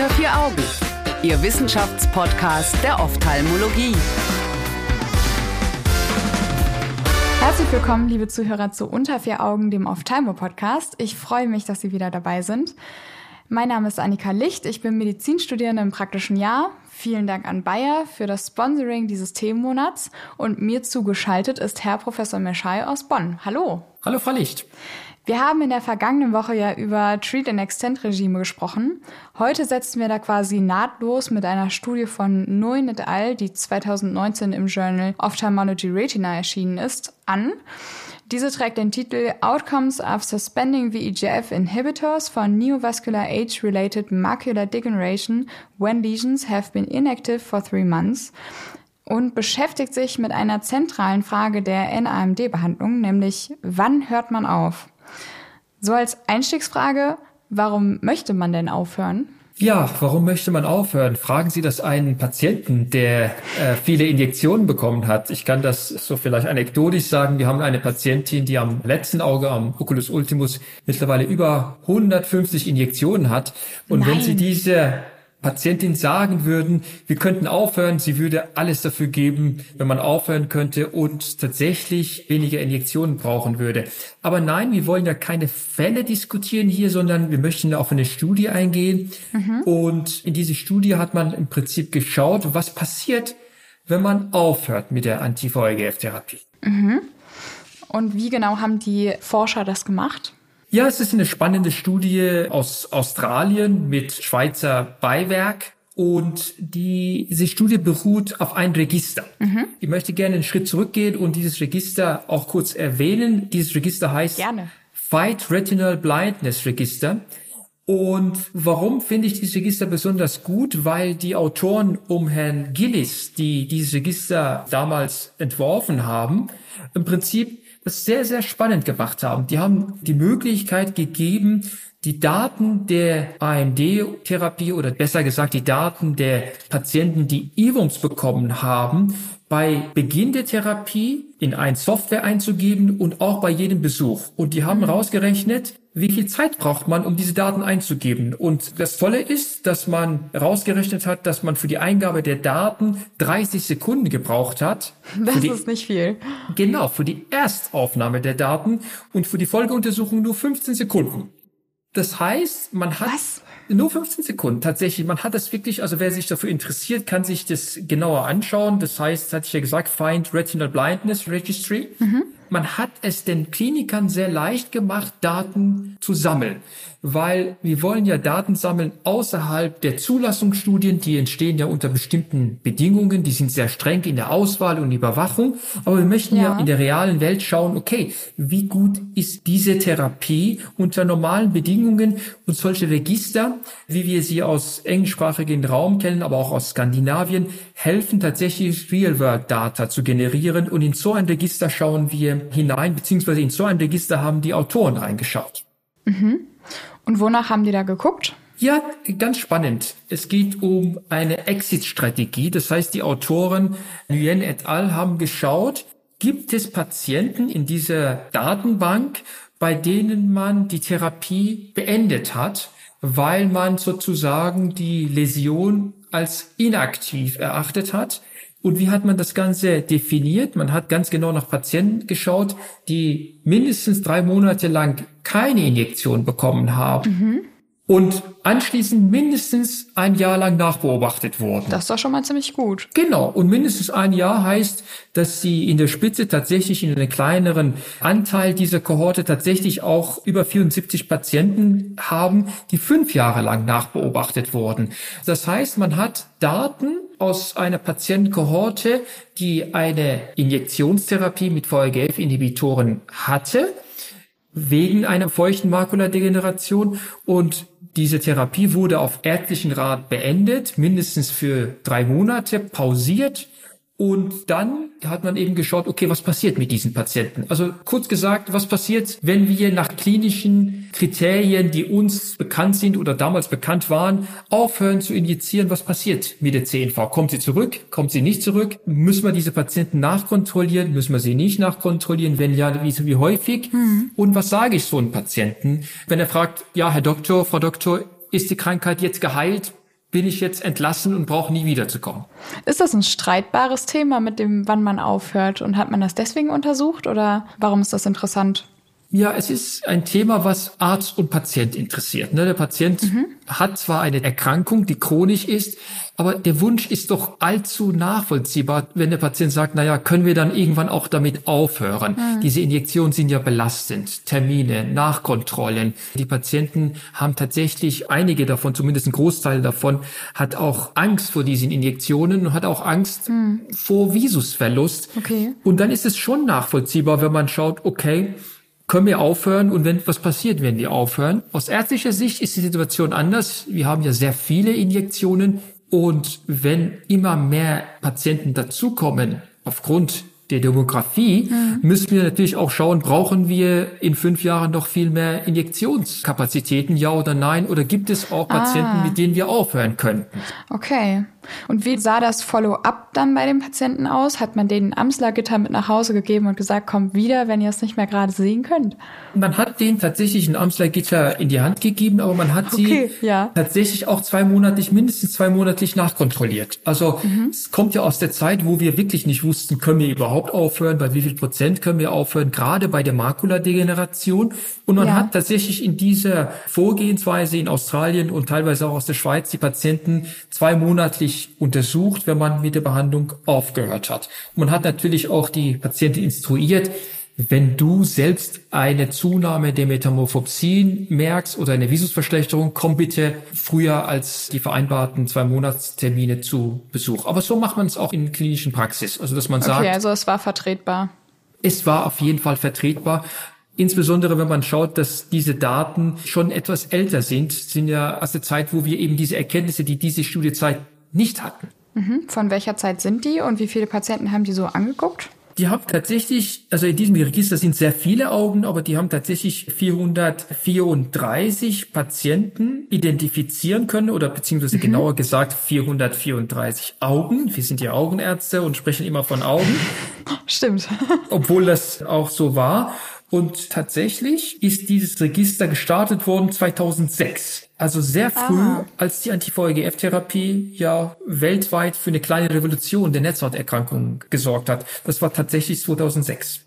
Unter vier Augen, Ihr Wissenschaftspodcast der Ophthalmologie. Herzlich willkommen, liebe Zuhörer, zu Unter vier Augen, dem Ophthalmo-Podcast. Ich freue mich, dass Sie wieder dabei sind. Mein Name ist Annika Licht, ich bin Medizinstudierende im praktischen Jahr. Vielen Dank an Bayer für das Sponsoring dieses Themenmonats und mir zugeschaltet ist Herr Professor Meschai aus Bonn. Hallo. Hallo, Frau Licht. Wir haben in der vergangenen Woche ja über Treat and Extend Regime gesprochen. Heute setzen wir da quasi nahtlos mit einer Studie von Nguyen et al., die 2019 im Journal Ophthalmology Retina erschienen ist, an. Diese trägt den Titel Outcomes of Suspending VEGF Inhibitors for Neovascular Age-Related Macular Degeneration when Lesions have been inactive for three months und beschäftigt sich mit einer zentralen Frage der NAMD-Behandlung, nämlich wann hört man auf? So als Einstiegsfrage, warum möchte man denn aufhören? Ja, warum möchte man aufhören? Fragen Sie das einen Patienten, der äh, viele Injektionen bekommen hat. Ich kann das so vielleicht anekdotisch sagen. Wir haben eine Patientin, die am letzten Auge, am Oculus Ultimus, mittlerweile über 150 Injektionen hat. Und Nein. wenn Sie diese Patientin sagen würden, wir könnten aufhören, sie würde alles dafür geben, wenn man aufhören könnte und tatsächlich weniger Injektionen brauchen würde. Aber nein, wir wollen ja keine Fälle diskutieren hier, sondern wir möchten auf eine Studie eingehen. Mhm. Und in diese Studie hat man im Prinzip geschaut, was passiert, wenn man aufhört mit der Anti-VEGF-Therapie. Mhm. Und wie genau haben die Forscher das gemacht? Ja, es ist eine spannende Studie aus Australien mit Schweizer Beiwerk. Und die, diese Studie beruht auf einem Register. Mhm. Ich möchte gerne einen Schritt zurückgehen und dieses Register auch kurz erwähnen. Dieses Register heißt gerne. Fight Retinal Blindness Register. Und warum finde ich dieses Register besonders gut? Weil die Autoren um Herrn Gillis, die dieses Register damals entworfen haben, im Prinzip das sehr, sehr spannend gemacht haben. Die haben die Möglichkeit gegeben, die Daten der AMD-Therapie oder besser gesagt die Daten der Patienten, die EWUMS bekommen haben, bei Beginn der Therapie in ein Software einzugeben und auch bei jedem Besuch. Und die haben rausgerechnet, wie viel Zeit braucht man, um diese Daten einzugeben. Und das Tolle ist, dass man rausgerechnet hat, dass man für die Eingabe der Daten 30 Sekunden gebraucht hat. Das die, ist nicht viel. Genau, für die Erstaufnahme der Daten und für die Folgeuntersuchung nur 15 Sekunden. Das heißt, man hat Was? nur 15 Sekunden tatsächlich. Man hat das wirklich, also wer sich dafür interessiert, kann sich das genauer anschauen. Das heißt, hatte ich ja gesagt, Find Retinal Blindness Registry. Mhm man hat es den Klinikern sehr leicht gemacht, Daten zu sammeln, weil wir wollen ja Daten sammeln außerhalb der Zulassungsstudien, die entstehen ja unter bestimmten Bedingungen, die sind sehr streng in der Auswahl und Überwachung, aber wir möchten ja, ja. in der realen Welt schauen, okay, wie gut ist diese Therapie unter normalen Bedingungen und solche Register, wie wir sie aus englischsprachigen Raum kennen, aber auch aus Skandinavien, helfen tatsächlich Real-World-Data zu generieren und in so ein Register schauen wir hinein, beziehungsweise in so ein Register haben die Autoren reingeschaut. Mhm. Und wonach haben die da geguckt? Ja, ganz spannend. Es geht um eine Exit-Strategie. Das heißt, die Autoren Nguyen et al. haben geschaut, gibt es Patienten in dieser Datenbank, bei denen man die Therapie beendet hat, weil man sozusagen die Läsion als inaktiv erachtet hat. Und wie hat man das Ganze definiert? Man hat ganz genau nach Patienten geschaut, die mindestens drei Monate lang keine Injektion bekommen haben. Mhm und anschließend mindestens ein Jahr lang nachbeobachtet wurden. Das ist doch schon mal ziemlich gut. Genau. Und mindestens ein Jahr heißt, dass sie in der Spitze tatsächlich in einem kleineren Anteil dieser Kohorte tatsächlich auch über 74 Patienten haben, die fünf Jahre lang nachbeobachtet wurden. Das heißt, man hat Daten aus einer Patientenkohorte, die eine Injektionstherapie mit VEGF-Inhibitoren hatte, wegen einer feuchten Makuladegeneration. Und diese Therapie wurde auf ärztlichen Rat beendet, mindestens für drei Monate, pausiert und dann hat man eben geschaut, okay, was passiert mit diesen Patienten? Also kurz gesagt, was passiert, wenn wir nach klinischen Kriterien, die uns bekannt sind oder damals bekannt waren, aufhören zu injizieren? Was passiert mit der CNV? Kommt sie zurück? Kommt sie nicht zurück? Müssen wir diese Patienten nachkontrollieren? Müssen wir sie nicht nachkontrollieren? Wenn ja, wie, wie häufig? Mhm. Und was sage ich so einem Patienten, wenn er fragt, ja, Herr Doktor, Frau Doktor, ist die Krankheit jetzt geheilt? Bin ich jetzt entlassen und brauche nie wiederzukommen. Ist das ein streitbares Thema mit dem, wann man aufhört? Und hat man das deswegen untersucht oder warum ist das interessant? Ja, es ist ein Thema, was Arzt und Patient interessiert. Ne? Der Patient mhm. hat zwar eine Erkrankung, die chronisch ist, aber der Wunsch ist doch allzu nachvollziehbar, wenn der Patient sagt, naja, können wir dann irgendwann auch damit aufhören? Mhm. Diese Injektionen sind ja belastend. Termine, Nachkontrollen. Die Patienten haben tatsächlich, einige davon, zumindest ein Großteil davon, hat auch Angst vor diesen Injektionen und hat auch Angst mhm. vor Visusverlust. Okay. Und dann ist es schon nachvollziehbar, wenn man schaut, okay, können wir aufhören und wenn was passiert, wenn wir aufhören. Aus ärztlicher Sicht ist die Situation anders. Wir haben ja sehr viele Injektionen und wenn immer mehr Patienten dazukommen aufgrund der Demografie mhm. müssen wir natürlich auch schauen, brauchen wir in fünf Jahren noch viel mehr Injektionskapazitäten, ja oder nein? Oder gibt es auch Patienten, ah. mit denen wir aufhören könnten? Okay. Und wie sah das Follow-up dann bei den Patienten aus? Hat man denen Amsler-Gitter mit nach Hause gegeben und gesagt, kommt wieder, wenn ihr es nicht mehr gerade sehen könnt? Man hat denen tatsächlich ein Amsler-Gitter in die Hand gegeben, aber man hat okay, sie ja. tatsächlich auch zweimonatlich, mindestens zweimonatlich nachkontrolliert. Also mhm. es kommt ja aus der Zeit, wo wir wirklich nicht wussten, können wir überhaupt aufhören, bei wie viel Prozent können wir aufhören, gerade bei der Makuladegeneration. Und man ja. hat tatsächlich in dieser Vorgehensweise in Australien und teilweise auch aus der Schweiz die Patienten zweimonatlich untersucht, wenn man mit der Behandlung aufgehört hat. Und man hat natürlich auch die Patienten instruiert, wenn du selbst eine Zunahme der Metamorphopsien merkst oder eine Visusverschlechterung, komm bitte früher als die vereinbarten zwei Monatstermine zu Besuch. Aber so macht man es auch in klinischen Praxis. Also, dass man sagt. Okay, also es war vertretbar. Es war auf jeden Fall vertretbar. Insbesondere wenn man schaut, dass diese Daten schon etwas älter sind, sind ja aus der Zeit, wo wir eben diese Erkenntnisse, die diese Studie zeigt, nicht hatten. Mhm. Von welcher Zeit sind die und wie viele Patienten haben die so angeguckt? Die haben tatsächlich, also in diesem Register sind sehr viele Augen, aber die haben tatsächlich 434 Patienten identifizieren können oder beziehungsweise mhm. genauer gesagt 434 Augen. Wir sind ja Augenärzte und sprechen immer von Augen. Stimmt. Obwohl das auch so war. Und tatsächlich ist dieses Register gestartet worden 2006. Also sehr früh, Aha. als die Anti-VEGF-Therapie ja weltweit für eine kleine Revolution der Netzhauterkrankungen gesorgt hat. Das war tatsächlich 2006.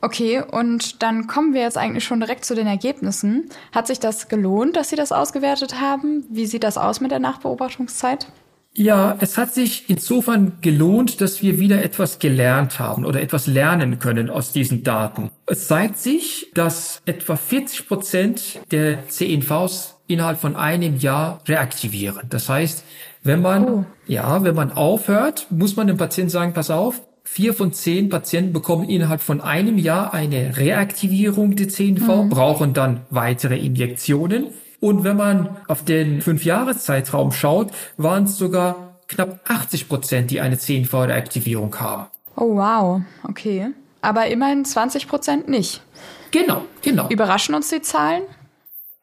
Okay, und dann kommen wir jetzt eigentlich schon direkt zu den Ergebnissen. Hat sich das gelohnt, dass Sie das ausgewertet haben? Wie sieht das aus mit der Nachbeobachtungszeit? Ja, es hat sich insofern gelohnt, dass wir wieder etwas gelernt haben oder etwas lernen können aus diesen Daten. Es zeigt sich, dass etwa 40 Prozent der CNVs innerhalb von einem Jahr reaktivieren. Das heißt, wenn man, oh. ja, wenn man aufhört, muss man dem Patienten sagen, pass auf, vier von zehn Patienten bekommen innerhalb von einem Jahr eine Reaktivierung der CNV, mhm. brauchen dann weitere Injektionen. Und wenn man auf den Fünf-Jahres-Zeitraum schaut, waren es sogar knapp 80 Prozent, die eine CNV-Reaktivierung haben. Oh wow, okay. Aber immerhin 20 Prozent nicht. Genau, genau. Überraschen uns die Zahlen?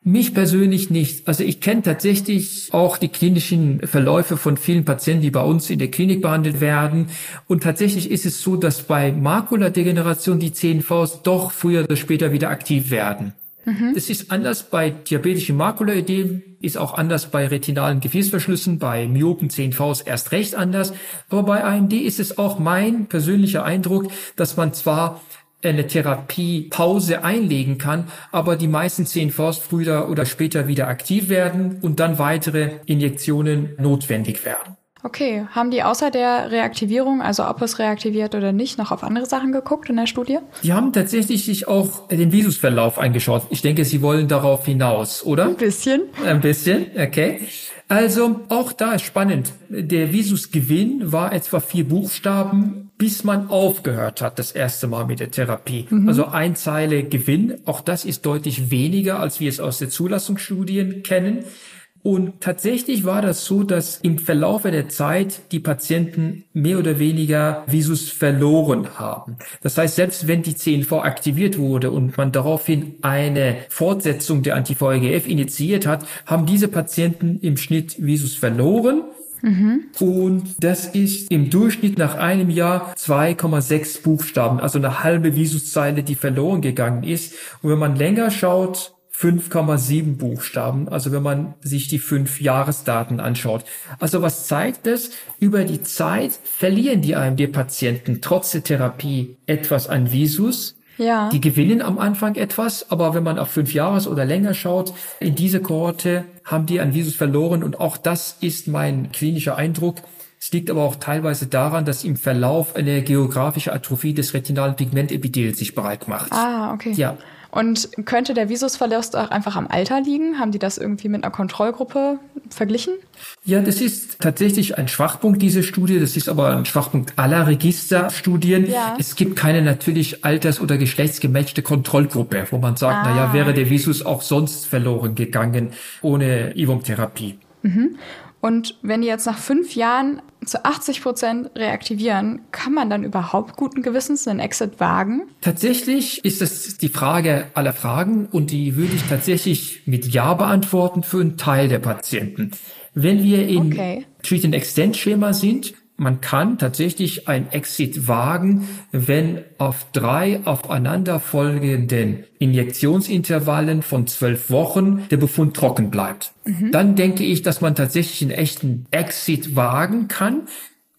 Mich persönlich nicht. Also ich kenne tatsächlich auch die klinischen Verläufe von vielen Patienten, die bei uns in der Klinik behandelt werden. Und tatsächlich ist es so, dass bei Makuladegeneration die CNVs doch früher oder später wieder aktiv werden. Mhm. Es ist anders bei diabetischem Makulaödem, ist auch anders bei retinalen Gefäßverschlüssen, bei Myopen CNVs erst recht anders. Aber bei AMD ist es auch mein persönlicher Eindruck, dass man zwar eine Therapiepause einlegen kann, aber die meisten CNVs früher oder später wieder aktiv werden und dann weitere Injektionen notwendig werden. Okay, haben die außer der Reaktivierung, also ob es reaktiviert oder nicht, noch auf andere Sachen geguckt in der Studie? Die haben tatsächlich sich auch den Visusverlauf eingeschaut. Ich denke, sie wollen darauf hinaus, oder? Ein bisschen. Ein bisschen, okay. Also auch da ist spannend. Der Visusgewinn war etwa vier Buchstaben, bis man aufgehört hat, das erste Mal mit der Therapie. Mhm. Also ein Zeile Gewinn. Auch das ist deutlich weniger, als wir es aus der Zulassungsstudien kennen. Und tatsächlich war das so, dass im Verlaufe der Zeit die Patienten mehr oder weniger Visus verloren haben. Das heißt, selbst wenn die CNV aktiviert wurde und man daraufhin eine Fortsetzung der Anti-VEGF initiiert hat, haben diese Patienten im Schnitt Visus verloren. Mhm. Und das ist im Durchschnitt nach einem Jahr 2,6 Buchstaben, also eine halbe Visuszeile, die verloren gegangen ist. Und wenn man länger schaut, 5,7 Buchstaben, also wenn man sich die fünf Jahresdaten anschaut. Also was zeigt es? Über die Zeit verlieren die AMD-Patienten trotz der Therapie etwas an Visus. Ja. Die gewinnen am Anfang etwas, aber wenn man auf fünf Jahres oder länger schaut, in diese Kohorte haben die an Visus verloren und auch das ist mein klinischer Eindruck. Es liegt aber auch teilweise daran, dass im Verlauf eine geografische Atrophie des retinalen Pigmentepithels sich bereit macht. Ah, okay. Ja. Und könnte der Visusverlust auch einfach am Alter liegen? Haben die das irgendwie mit einer Kontrollgruppe verglichen? Ja, das ist tatsächlich ein Schwachpunkt dieser Studie. Das ist aber ein Schwachpunkt aller Registerstudien. Ja. Es gibt keine natürlich alters- oder geschlechtsgematchte Kontrollgruppe, wo man sagt, ah. na ja, wäre der Visus auch sonst verloren gegangen ohne Ivum-Therapie. Mhm. Und wenn die jetzt nach fünf Jahren zu 80 Prozent reaktivieren, kann man dann überhaupt guten Gewissens einen Exit wagen? Tatsächlich ist das die Frage aller Fragen und die würde ich tatsächlich mit Ja beantworten für einen Teil der Patienten. Wenn wir in okay. Treat and Extend Schema sind, man kann tatsächlich ein Exit wagen, wenn auf drei aufeinanderfolgenden Injektionsintervallen von zwölf Wochen der Befund trocken bleibt. Mhm. Dann denke ich, dass man tatsächlich einen echten Exit wagen kann.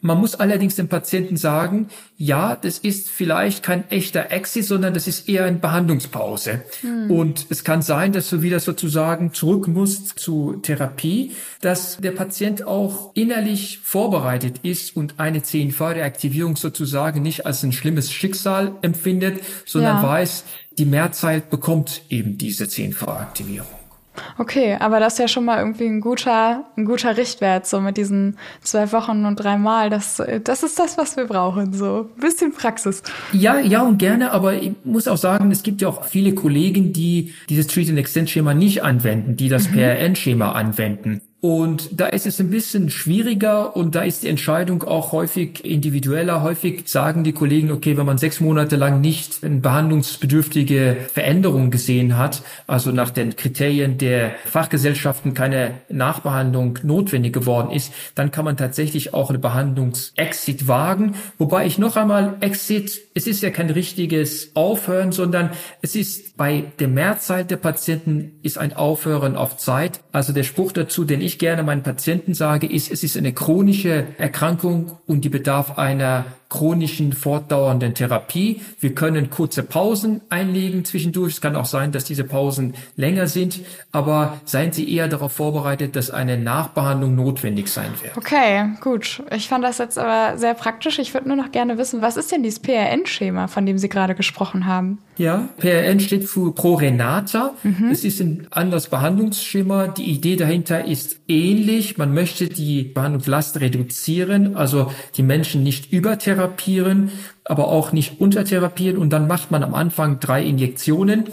Man muss allerdings dem Patienten sagen, ja, das ist vielleicht kein echter Exit, sondern das ist eher eine Behandlungspause. Hm. Und es kann sein, dass du wieder sozusagen zurück musst zu Therapie, dass der Patient auch innerlich vorbereitet ist und eine CNV-Reaktivierung sozusagen nicht als ein schlimmes Schicksal empfindet, sondern ja. weiß, die Mehrzeit bekommt eben diese CNV-Aktivierung. Okay, aber das ist ja schon mal irgendwie ein guter, ein guter Richtwert, so mit diesen zwei Wochen und dreimal. Das, das ist das, was wir brauchen, so ein bisschen Praxis. Ja, ja und gerne, aber ich muss auch sagen, es gibt ja auch viele Kollegen, die dieses Treat and Extend Schema nicht anwenden, die das mhm. PRN-Schema anwenden. Und da ist es ein bisschen schwieriger und da ist die Entscheidung auch häufig individueller. Häufig sagen die Kollegen, okay, wenn man sechs Monate lang nicht eine behandlungsbedürftige Veränderung gesehen hat, also nach den Kriterien der Fachgesellschaften keine Nachbehandlung notwendig geworden ist, dann kann man tatsächlich auch eine Behandlungsexit wagen. Wobei ich noch einmal Exit, es ist ja kein richtiges Aufhören, sondern es ist bei der Mehrzeit der Patienten ist ein Aufhören auf Zeit. Also der Spruch dazu, den ich ich gerne meinen Patienten sage, ist, es ist eine chronische Erkrankung und die bedarf einer chronischen, fortdauernden Therapie. Wir können kurze Pausen einlegen zwischendurch. Es kann auch sein, dass diese Pausen länger sind, aber seien Sie eher darauf vorbereitet, dass eine Nachbehandlung notwendig sein wird. Okay, gut. Ich fand das jetzt aber sehr praktisch. Ich würde nur noch gerne wissen, was ist denn dieses PRN-Schema, von dem Sie gerade gesprochen haben? Ja, PRN steht für ProRenata. Mhm. Es ist ein anderes Behandlungsschema. Die Idee dahinter ist ähnlich. Man möchte die Behandlungslast reduzieren, also die Menschen nicht übertherapieren, aber auch nicht untertherapieren. Und dann macht man am Anfang drei Injektionen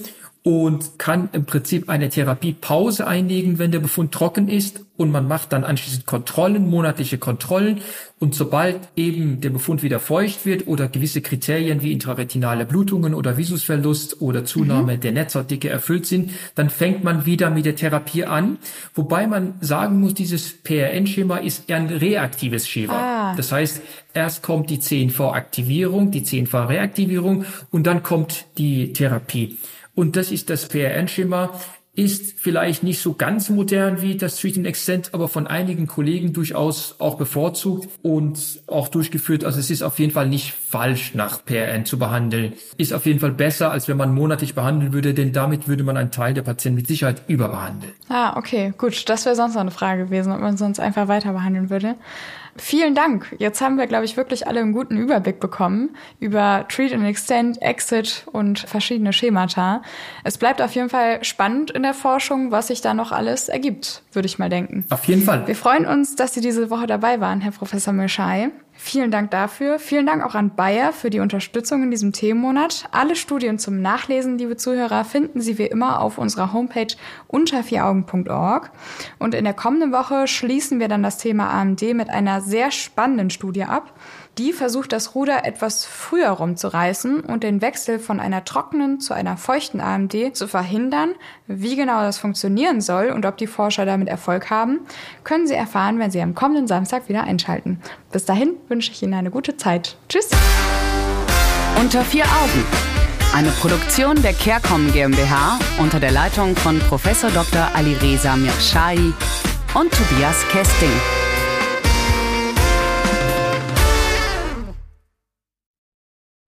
und kann im Prinzip eine Therapiepause einlegen, wenn der Befund trocken ist und man macht dann anschließend Kontrollen, monatliche Kontrollen und sobald eben der Befund wieder feucht wird oder gewisse Kriterien wie intraretinale Blutungen oder Visusverlust oder Zunahme mhm. der Netzhautdicke erfüllt sind, dann fängt man wieder mit der Therapie an, wobei man sagen muss, dieses PRN-Schema ist eher ein reaktives Schema. Ah. Das heißt, erst kommt die CNV-Aktivierung, die CNV-Reaktivierung und dann kommt die Therapie. Und das ist das PRN-Schema, ist vielleicht nicht so ganz modern wie das Treat and Extend, aber von einigen Kollegen durchaus auch bevorzugt und auch durchgeführt. Also es ist auf jeden Fall nicht falsch, nach PRN zu behandeln. Ist auf jeden Fall besser, als wenn man monatlich behandeln würde, denn damit würde man einen Teil der Patienten mit Sicherheit überbehandeln. Ah, okay, gut. Das wäre sonst noch eine Frage gewesen, ob man sonst einfach weiter behandeln würde. Vielen Dank. Jetzt haben wir, glaube ich, wirklich alle einen guten Überblick bekommen über Treat and Extend, Exit und verschiedene Schemata. Es bleibt auf jeden Fall spannend in der Forschung, was sich da noch alles ergibt, würde ich mal denken. Auf jeden Fall. Wir freuen uns, dass Sie diese Woche dabei waren, Herr Professor Milschei. Vielen Dank dafür. Vielen Dank auch an Bayer für die Unterstützung in diesem Themenmonat. Alle Studien zum Nachlesen, liebe Zuhörer, finden Sie wie immer auf unserer Homepage unter vieraugen.org. Und in der kommenden Woche schließen wir dann das Thema AMD mit einer sehr spannenden Studie ab. Die versucht das Ruder etwas früher rumzureißen und den Wechsel von einer trockenen zu einer feuchten AMD zu verhindern. Wie genau das funktionieren soll und ob die Forscher damit Erfolg haben, können Sie erfahren, wenn Sie am kommenden Samstag wieder einschalten. Bis dahin wünsche ich Ihnen eine gute Zeit. Tschüss! Unter vier Augen Eine Produktion der CareCom GmbH unter der Leitung von Prof. Dr. Alireza Mirshahi und Tobias Kesting.